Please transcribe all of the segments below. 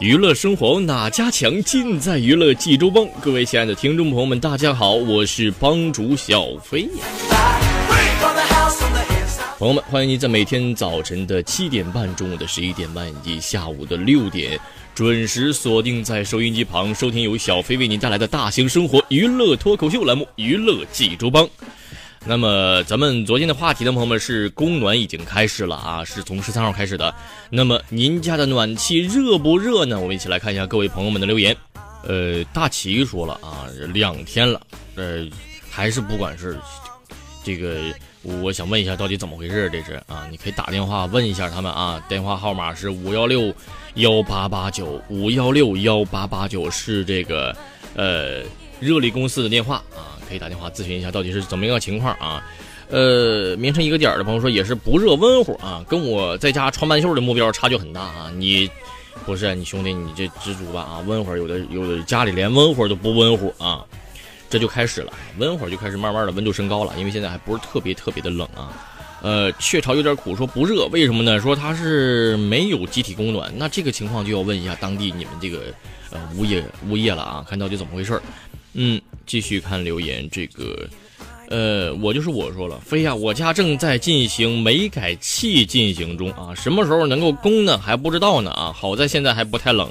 娱乐生活哪家强？尽在娱乐济州帮。各位亲爱的听众朋友们，大家好，我是帮主小飞。朋友们，欢迎您在每天早晨的七点半、中午的十一点半以及下午的六点，准时锁定在收音机旁，收听由小飞为您带来的大型生活娱乐脱口秀栏目《娱乐济州帮》。那么咱们昨天的话题呢，朋友们是供暖已经开始了啊，是从十三号开始的。那么您家的暖气热不热呢？我们一起来看一下各位朋友们的留言。呃，大齐说了啊，两天了，呃，还是不管是这个，我想问一下，到底怎么回事？这是啊，你可以打电话问一下他们啊，电话号码是五幺六幺八八九五幺六幺八八九，是这个呃热力公司的电话啊。可以打电话咨询一下到底是怎么一个情况啊？呃，凌晨一个点的朋友说也是不热温乎啊，跟我在家穿半袖的目标差距很大啊。你不是你兄弟，你这知足吧啊？温乎有的有的家里连温乎都不温乎啊，这就开始了，温乎就开始慢慢的温度升高了，因为现在还不是特别特别的冷啊。呃，雀巢有点苦说不热，为什么呢？说它是没有集体供暖，那这个情况就要问一下当地你们这个呃物业物业了啊，看到底怎么回事嗯。继续看留言，这个，呃，我就是我说了，飞呀，我家正在进行煤改气进行中啊，什么时候能够供呢？还不知道呢啊，好在现在还不太冷，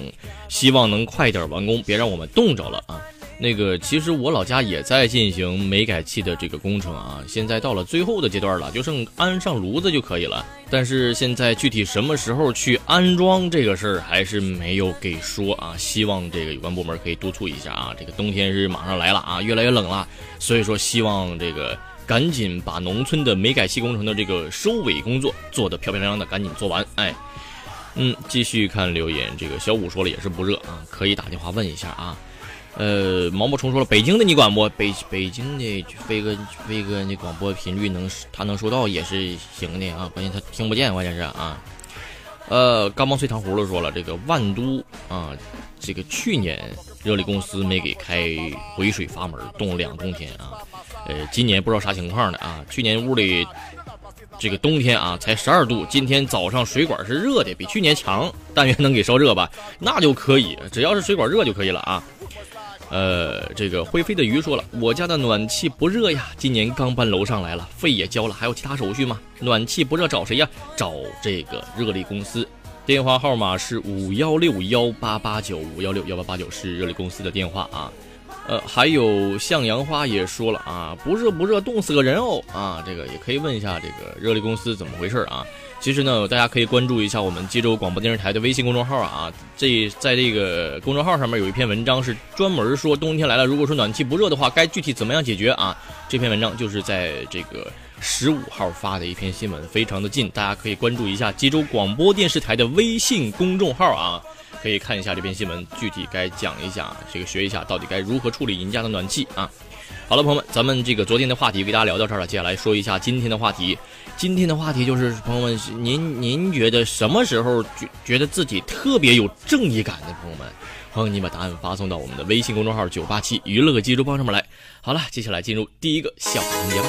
希望能快点完工，别让我们冻着了啊。那个，其实我老家也在进行煤改气的这个工程啊，现在到了最后的阶段了，就剩安上炉子就可以了。但是现在具体什么时候去安装这个事儿还是没有给说啊，希望这个有关部门可以督促一下啊。这个冬天是马上来了啊，越来越冷了，所以说希望这个赶紧把农村的煤改气工程的这个收尾工作做得漂漂亮亮的，赶紧做完。哎，嗯，继续看留言，这个小五说了也是不热啊，可以打电话问一下啊。呃，毛毛虫说了，北京的你管不？北北京的飞哥飞哥那广播频率能他能收到也是行的啊，关键他听不见，关键是啊。呃，干毛脆糖葫芦说了，这个万都啊，这个去年热力公司没给开回水阀门，冻两冬天啊。呃，今年不知道啥情况的啊，去年屋里这个冬天啊才十二度，今天早上水管是热的，比去年强，但愿能给烧热吧，那就可以，只要是水管热就可以了啊。呃，这个会飞的鱼说了，我家的暖气不热呀，今年刚搬楼上来了，费也交了，还有其他手续吗？暖气不热找谁呀？找这个热力公司，电话号码是五幺六幺八八九五幺六幺八八九，是热力公司的电话啊。呃，还有向阳花也说了啊，不热不热，冻死个人哦啊，这个也可以问一下这个热力公司怎么回事啊。其实呢，大家可以关注一下我们济州广播电视台的微信公众号啊。这在这个公众号上面有一篇文章，是专门说冬天来了，如果说暖气不热的话，该具体怎么样解决啊？这篇文章就是在这个十五号发的一篇新闻，非常的近，大家可以关注一下济州广播电视台的微信公众号啊，可以看一下这篇新闻，具体该讲一下，这个学一下到底该如何处理您家的暖气啊。好了，朋友们，咱们这个昨天的话题给大家聊到这儿了，接下来说一下今天的话题。今天的话题就是，朋友们，您您觉得什么时候觉觉得自己特别有正义感的朋友们，欢迎你把答案发送到我们的微信公众号“九八七娱乐济州帮”上面来。好了，接下来进入第一个小环节吧。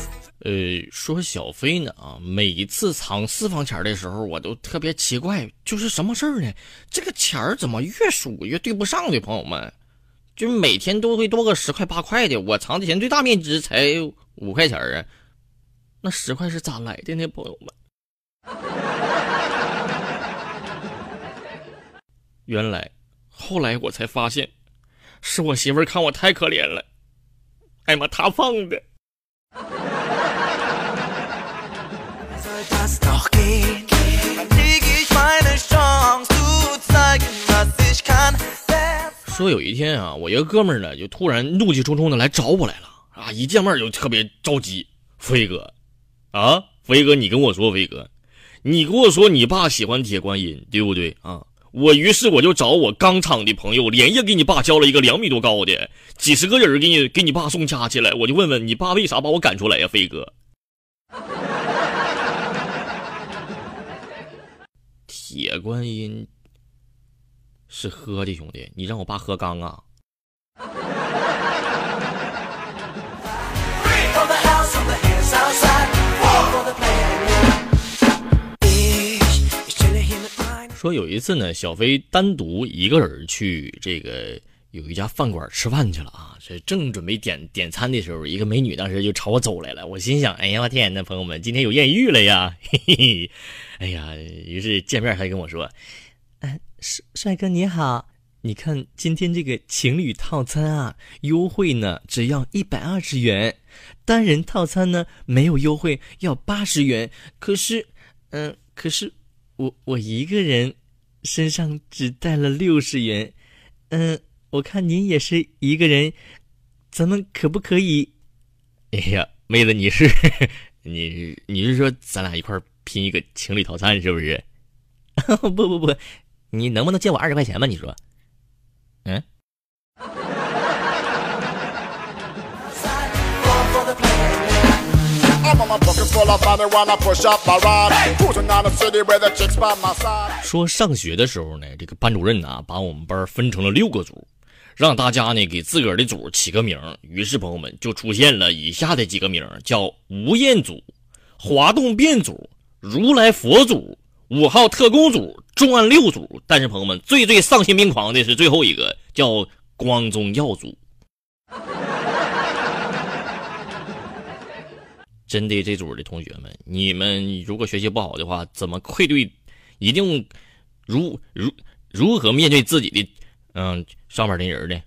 呃，说小飞呢啊，每一次藏私房钱的时候，我都特别奇怪，就是什么事儿呢？这个钱儿怎么越数越对不上的？朋友们，就每天都会多个十块八块的，我藏的钱最大面值才五块钱啊，那十块是咋来的呢？朋友们，原来后来我才发现，是我媳妇儿看我太可怜了。哎妈，她放的。说有一天啊，我一个哥们儿呢，就突然怒气冲冲的来找我来了啊！一见面就特别着急，飞哥，啊，飞哥，你跟我说，飞哥，你跟我说你爸喜欢铁观音，对不对啊？我于是我就找我钢厂的朋友，连夜给你爸交了一个两米多高的，几十个人给你给你爸送家去了。我就问问你爸为啥把我赶出来呀，飞哥？铁观音。是喝的，兄弟，你让我爸喝缸啊！说有一次呢，小飞单独一个人去这个有一家饭馆吃饭去了啊，这正准备点点餐的时候，一个美女当时就朝我走来了。我心想，哎呀我天呐，朋友们，今天有艳遇了呀！嘿嘿嘿，哎呀，于是见面还跟我说。帅帅哥你好，你看今天这个情侣套餐啊，优惠呢，只要一百二十元；单人套餐呢，没有优惠，要八十元。可是，嗯，可是我我一个人身上只带了六十元。嗯，我看您也是一个人，咱们可不可以？哎呀，妹子，你是 你你是说咱俩一块儿拼一个情侣套餐是不是？不不不。你能不能借我二十块钱吧？你说，嗯。说上学的时候呢，这个班主任呢，把我们班分成了六个组，让大家呢给自个儿的组起个名。于是朋友们就出现了以下的几个名：叫吴彦祖、滑动变组、如来佛祖。五号特工组、重案六组，但是朋友们最最丧心病狂的是最后一个，叫光宗耀祖。真的，这组的同学们，你们如果学习不好的话，怎么愧对？一定如如如何面对自己的嗯上面的人呢？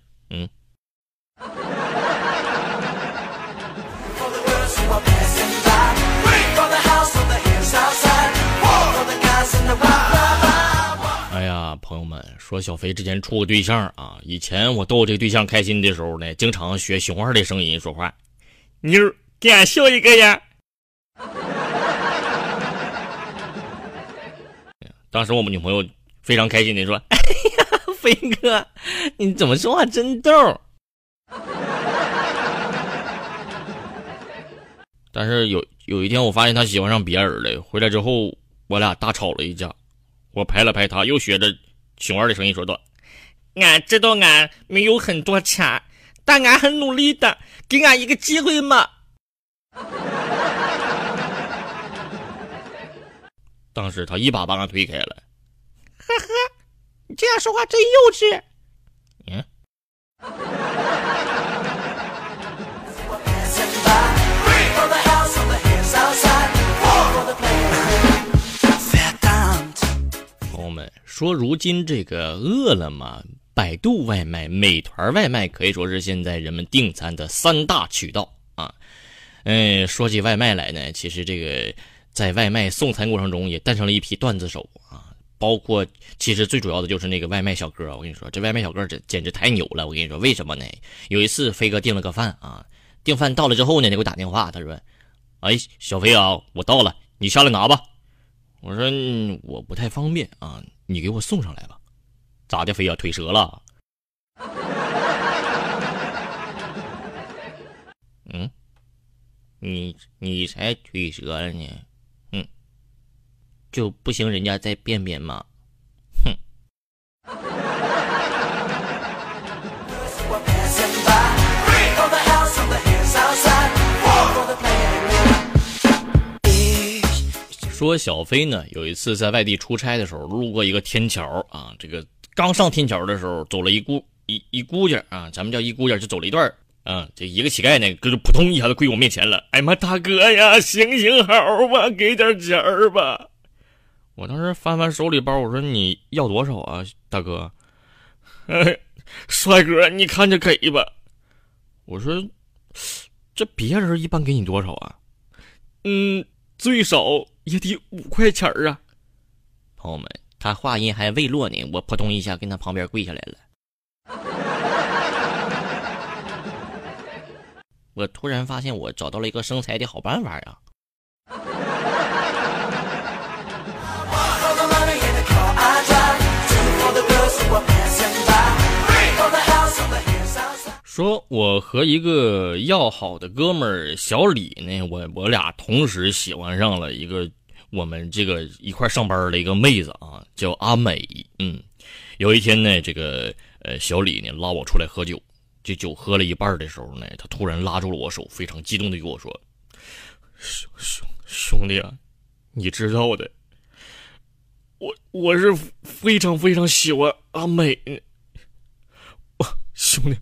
朋友们说小飞之前处过对象啊。以前我逗这个对象开心的时候呢，经常学熊二的声音说话。妞，给俺笑一个呀！当时我们女朋友非常开心的说：“哎呀，飞哥，你怎么说话真逗。”但是有有一天，我发现他喜欢上别人了。回来之后。我俩大吵了一架，我拍了拍他，又学着熊二的声音说道：“俺知道俺没有很多钱，但俺很努力的，给俺一个机会嘛。”当时他一把把俺推开了，呵呵，你这样说话真幼稚。嗯。说如今这个饿了么、百度外卖、美团外卖可以说是现在人们订餐的三大渠道啊。嗯，说起外卖来呢，其实这个在外卖送餐过程中也诞生了一批段子手啊，包括其实最主要的就是那个外卖小哥。我跟你说，这外卖小哥这简直太牛了。我跟你说，为什么呢？有一次飞哥订了个饭啊，订饭到了之后呢，他给我打电话，他说：“哎，小飞啊，我到了，你下来拿吧。”我说：“我不太方便啊。”你给我送上来吧，咋的，非要？腿折了？嗯，你你才腿折了呢，嗯，就不行？人家再便便吗？说小飞呢，有一次在外地出差的时候，路过一个天桥啊，这个刚上天桥的时候，走了一姑一一姑家啊，咱们叫一姑家，就走了一段啊，这一个乞丐呢，就扑通一下子跪我面前了，哎妈，大哥呀，行行好吧，给点钱儿吧。我当时翻翻手里包，我说你要多少啊，大哥？帅哥，你看着给吧。我说，这别人一般给你多少啊？嗯，最少也得五块钱啊。朋友们，他话音还未落呢，我扑通一下跟他旁边跪下来了。我突然发现，我找到了一个生财的好办法呀。说我和一个要好的哥们儿小李呢，我我俩同时喜欢上了一个我们这个一块上班的一个妹子啊，叫阿美。嗯，有一天呢，这个呃小李呢拉我出来喝酒，这酒喝了一半的时候呢，他突然拉住了我手，非常激动的跟我说：“兄兄兄弟啊，你知道的。”我我是非常非常喜欢阿美，兄弟，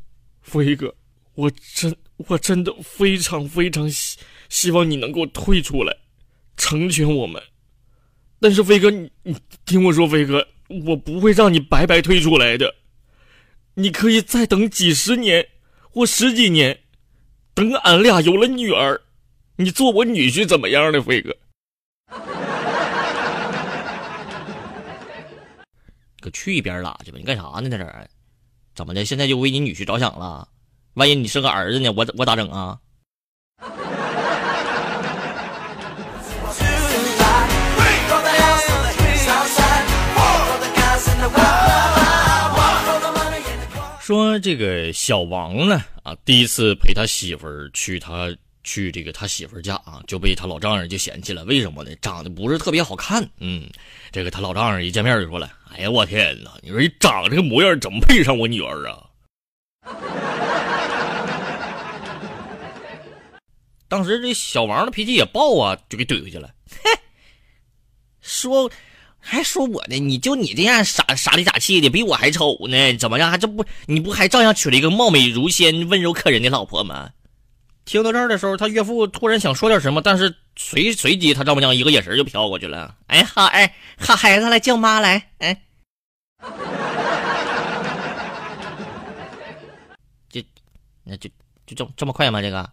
飞哥，我真我真的非常非常希希望你能够退出来，成全我们。但是飞哥，你你听我说，飞哥，我不会让你白白退出来的。你可以再等几十年或十几年，等俺俩有了女儿，你做我女婿怎么样呢，飞哥？可去一边拉去吧！你干啥呢，在这儿？怎么的？现在就为你女婿着想了？万一你生个儿子呢？我我咋整啊？说这个小王呢啊，第一次陪他媳妇儿去他。去这个他媳妇家啊，就被他老丈人就嫌弃了。为什么呢？长得不是特别好看。嗯，这个他老丈人一见面就说了：“哎呀，我天哪！你说你长这个模样，怎么配上我女儿啊？” 当时这小王的脾气也爆啊，就给怼回去了。嘿，说还说我呢？你就你这样傻傻里傻气的，比我还丑呢？怎么样？还这不你不还照样娶了一个貌美如仙、温柔可人的老婆吗？听到这儿的时候，他岳父突然想说点什么，但是随随即他丈母娘一个眼神就飘过去了。哎，好哎，好孩子来叫妈来，哎，这那就就这这么快吗？这个？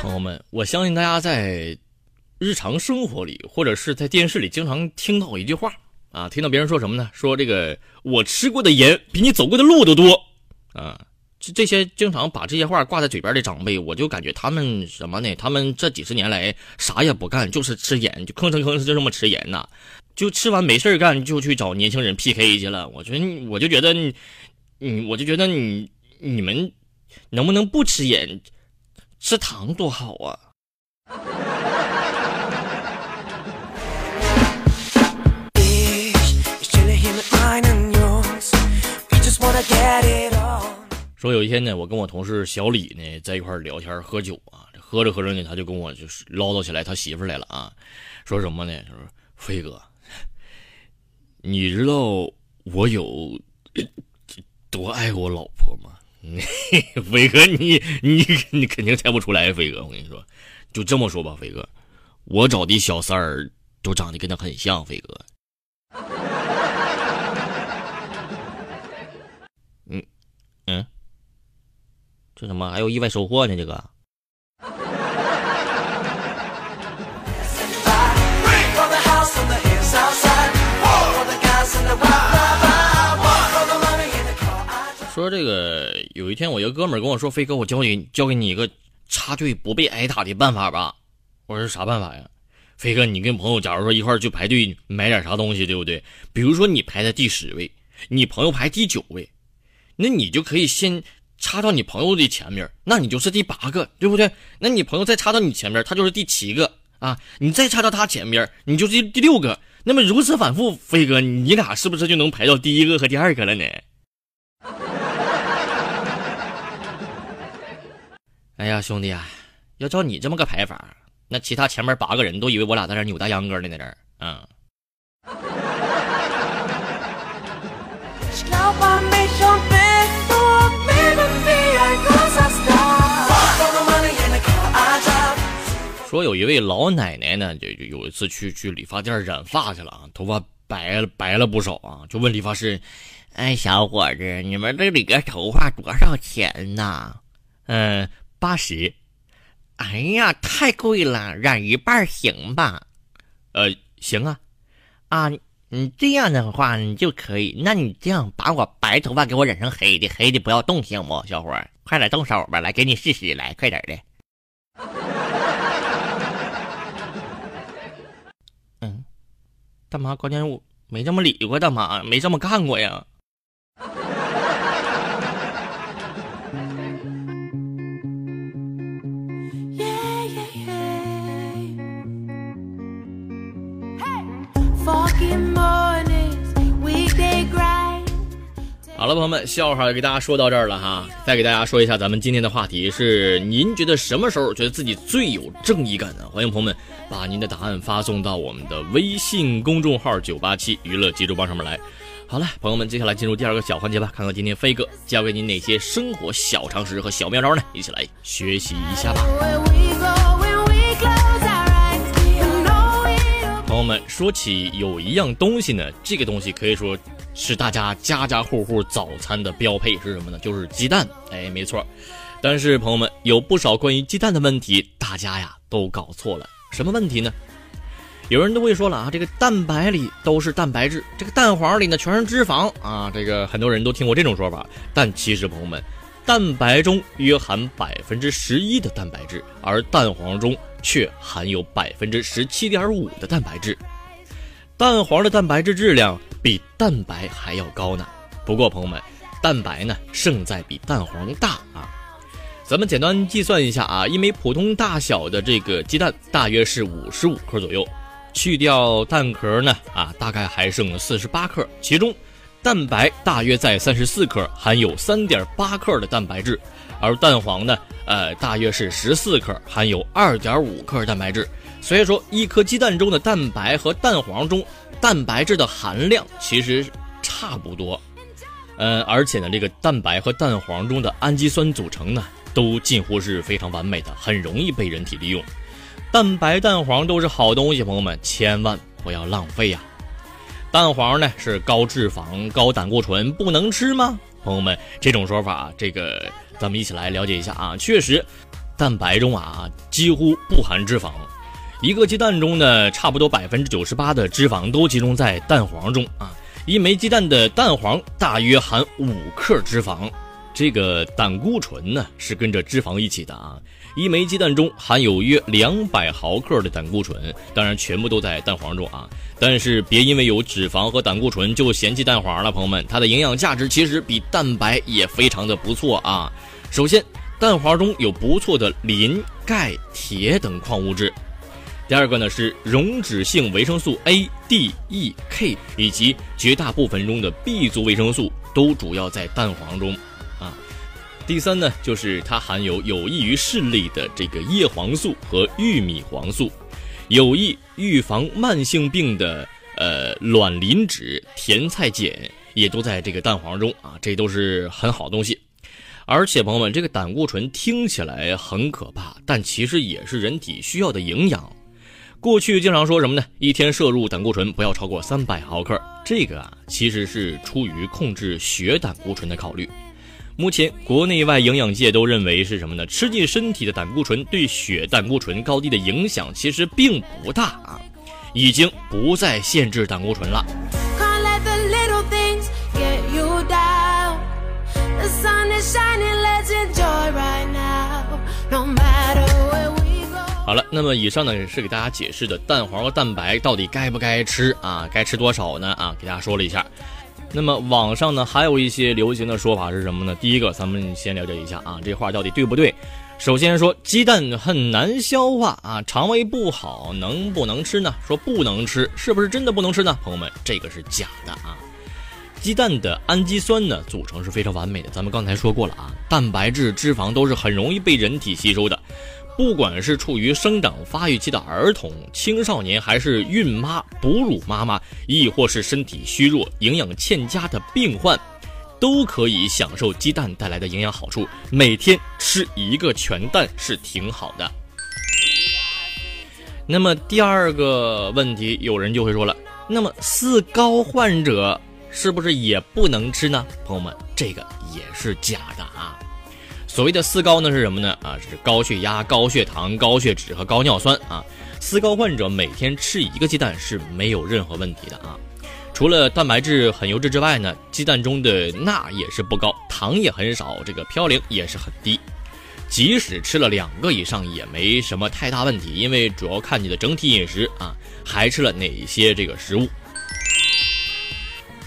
朋友们，我相信大家在。日常生活里，或者是在电视里，经常听到一句话啊，听到别人说什么呢？说这个我吃过的盐比你走过的路都多啊！这这些经常把这些话挂在嘴边的长辈，我就感觉他们什么呢？他们这几十年来啥也不干，就是吃盐，就吭哧吭哧就这么吃盐呐，就吃完没事干，就去找年轻人 PK 去了。我觉得，我就觉得，你，我就觉得你，你们能不能不吃盐，吃糖多好啊！说有一天呢，我跟我同事小李呢在一块聊天喝酒啊，喝着喝着呢，他就跟我就是唠叨起来他媳妇来了啊，说什么呢？他说：“飞哥，你知道我有多爱我老婆吗？”飞哥，你你你肯定猜不出来，飞哥，我跟你说，就这么说吧，飞哥，我找的小三儿都长得跟他很像，飞哥。嗯，这怎么还有意外收获呢？这个。说这个，有一天我一个哥们跟我说：“飞哥，我教你教给你一个插队不被挨打的办法吧。”我说：“啥办法呀？”飞哥，你跟朋友假如说一块去排队买点啥东西，对不对？比如说你排在第十位，你朋友排第九位。那你就可以先插到你朋友的前面，那你就是第八个，对不对？那你朋友再插到你前面，他就是第七个啊。你再插到他前面，你就是第六个。那么如此反复，飞哥，你俩是不是就能排到第一个和第二个了呢？哎呀，兄弟啊，要照你这么个排法，那其他前面八个人都以为我俩在这扭大秧歌呢，在这儿啊。说有一位老奶奶呢，就就有一次去去理发店染发去了啊，头发白了白了不少啊，就问理发师：“哎，小伙子，你们这理个头发多少钱呢？”“嗯，八十。”“哎呀，太贵了，染一半行吧？”“呃，行啊。”“啊，你这样的话你就可以，那你这样把我白头发给我染成黑的，黑的不要动行不？小伙快点动手吧，来给你试试，来快点的。”干嘛，关键我没这么理过，大妈没这么干过呀。好了，朋友们，笑话给大家说到这儿了哈。再给大家说一下，咱们今天的话题是：您觉得什么时候觉得自己最有正义感呢？欢迎朋友们把您的答案发送到我们的微信公众号“九八七娱乐急救帮”上面来。好了，朋友们，接下来进入第二个小环节吧，看看今天飞哥教给您哪些生活小常识和小妙招呢？一起来学习一下吧。朋友们，说起有一样东西呢，这个东西可以说是大家家家户户早餐的标配是什么呢？就是鸡蛋。哎，没错。但是朋友们，有不少关于鸡蛋的问题，大家呀都搞错了。什么问题呢？有人都会说了啊，这个蛋白里都是蛋白质，这个蛋黄里呢全是脂肪啊。这个很多人都听过这种说法，但其实朋友们，蛋白中约含百分之十一的蛋白质，而蛋黄中。却含有百分之十七点五的蛋白质，蛋黄的蛋白质质量比蛋白还要高呢。不过朋友们，蛋白呢胜在比蛋黄大啊。咱们简单计算一下啊，一枚普通大小的这个鸡蛋大约是五十五克左右，去掉蛋壳呢啊，大概还剩四十八克，其中蛋白大约在三十四克，含有三点八克的蛋白质。而蛋黄呢，呃，大约是十四克，含有二点五克蛋白质。所以说，一颗鸡蛋中的蛋白和蛋黄中蛋白质的含量其实差不多。嗯，而且呢，这个蛋白和蛋黄中的氨基酸组成呢，都近乎是非常完美的，很容易被人体利用。蛋白、蛋黄都是好东西，朋友们千万不要浪费呀。蛋黄呢是高脂肪、高胆固醇，不能吃吗？朋友们，这种说法，这个。咱们一起来了解一下啊，确实，蛋白中啊几乎不含脂肪，一个鸡蛋中呢，差不多百分之九十八的脂肪都集中在蛋黄中啊。一枚鸡蛋的蛋黄大约含五克脂肪，这个胆固醇呢是跟着脂肪一起的啊。一枚鸡蛋中含有约两百毫克的胆固醇，当然全部都在蛋黄中啊。但是别因为有脂肪和胆固醇就嫌弃蛋黄了，朋友们，它的营养价值其实比蛋白也非常的不错啊。首先，蛋黄中有不错的磷、钙、铁等矿物质。第二个呢是溶脂性维生素 A、D、E、K 以及绝大部分中的 B 族维生素都主要在蛋黄中啊。第三呢就是它含有有益于视力的这个叶黄素和玉米黄素。有益预防慢性病的呃卵磷脂、甜菜碱也都在这个蛋黄中啊，这都是很好东西。而且朋友们，这个胆固醇听起来很可怕，但其实也是人体需要的营养。过去经常说什么呢？一天摄入胆固醇不要超过三百毫克，这个啊其实是出于控制血胆固醇的考虑。目前，国内外营养界都认为是什么呢？吃进身体的胆固醇对血胆固醇高低的影响其实并不大啊，已经不再限制胆固醇了。好了，那么以上呢也是给大家解释的蛋黄和蛋白到底该不该吃啊？该吃多少呢？啊，给大家说了一下。那么网上呢还有一些流行的说法是什么呢？第一个，咱们先了解一下啊，这话到底对不对？首先说鸡蛋很难消化啊，肠胃不好，能不能吃呢？说不能吃，是不是真的不能吃呢？朋友们，这个是假的啊。鸡蛋的氨基酸呢组成是非常完美的，咱们刚才说过了啊，蛋白质、脂肪都是很容易被人体吸收的。不管是处于生长发育期的儿童、青少年，还是孕妈、哺乳妈妈，亦或是身体虚弱、营养欠佳的病患，都可以享受鸡蛋带来的营养好处。每天吃一个全蛋是挺好的。那么第二个问题，有人就会说了，那么四高患者是不是也不能吃呢？朋友们，这个也是假的啊。所谓的四高呢是什么呢？啊，是高血压、高血糖、高血脂和高尿酸啊。四高患者每天吃一个鸡蛋是没有任何问题的啊。除了蛋白质很优质之外呢，鸡蛋中的钠也是不高，糖也很少，这个嘌呤也是很低。即使吃了两个以上也没什么太大问题，因为主要看你的整体饮食啊，还吃了哪些这个食物。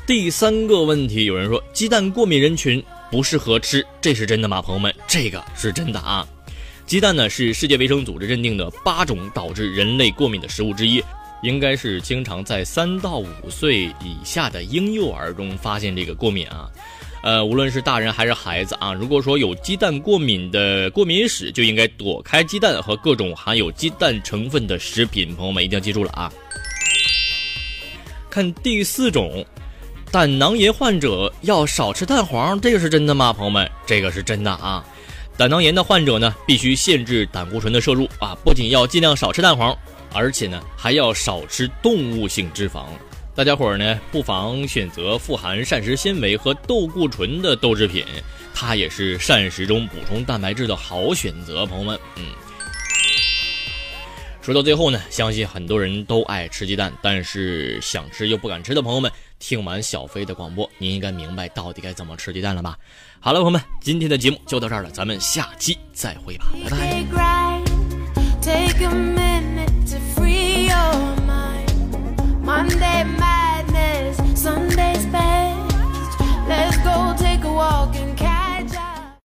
第三个问题，有人说鸡蛋过敏人群不适合吃，这是真的吗？朋友们，这个是真的啊。鸡蛋呢是世界卫生组织认定的八种导致人类过敏的食物之一，应该是经常在三到五岁以下的婴幼儿中发现这个过敏啊。呃，无论是大人还是孩子啊，如果说有鸡蛋过敏的过敏史，就应该躲开鸡蛋和各种含有鸡蛋成分的食品。朋友们一定要记住了啊！看第四种，胆囊炎患者要少吃蛋黄，这个是真的吗？朋友们，这个是真的啊！胆囊炎的患者呢，必须限制胆固醇的摄入啊，不仅要尽量少吃蛋黄，而且呢，还要少吃动物性脂肪。大家伙儿呢，不妨选择富含膳食纤维和豆固醇的豆制品，它也是膳食中补充蛋白质的好选择。朋友们，嗯，说到最后呢，相信很多人都爱吃鸡蛋，但是想吃又不敢吃的朋友们，听完小飞的广播，您应该明白到底该怎么吃鸡蛋了吧？好了，朋友们，今天的节目就到这儿了，咱们下期再会吧，拜拜。Take a minute to free your mind. Monday madness, Sunday's best. Let's go take a walk. In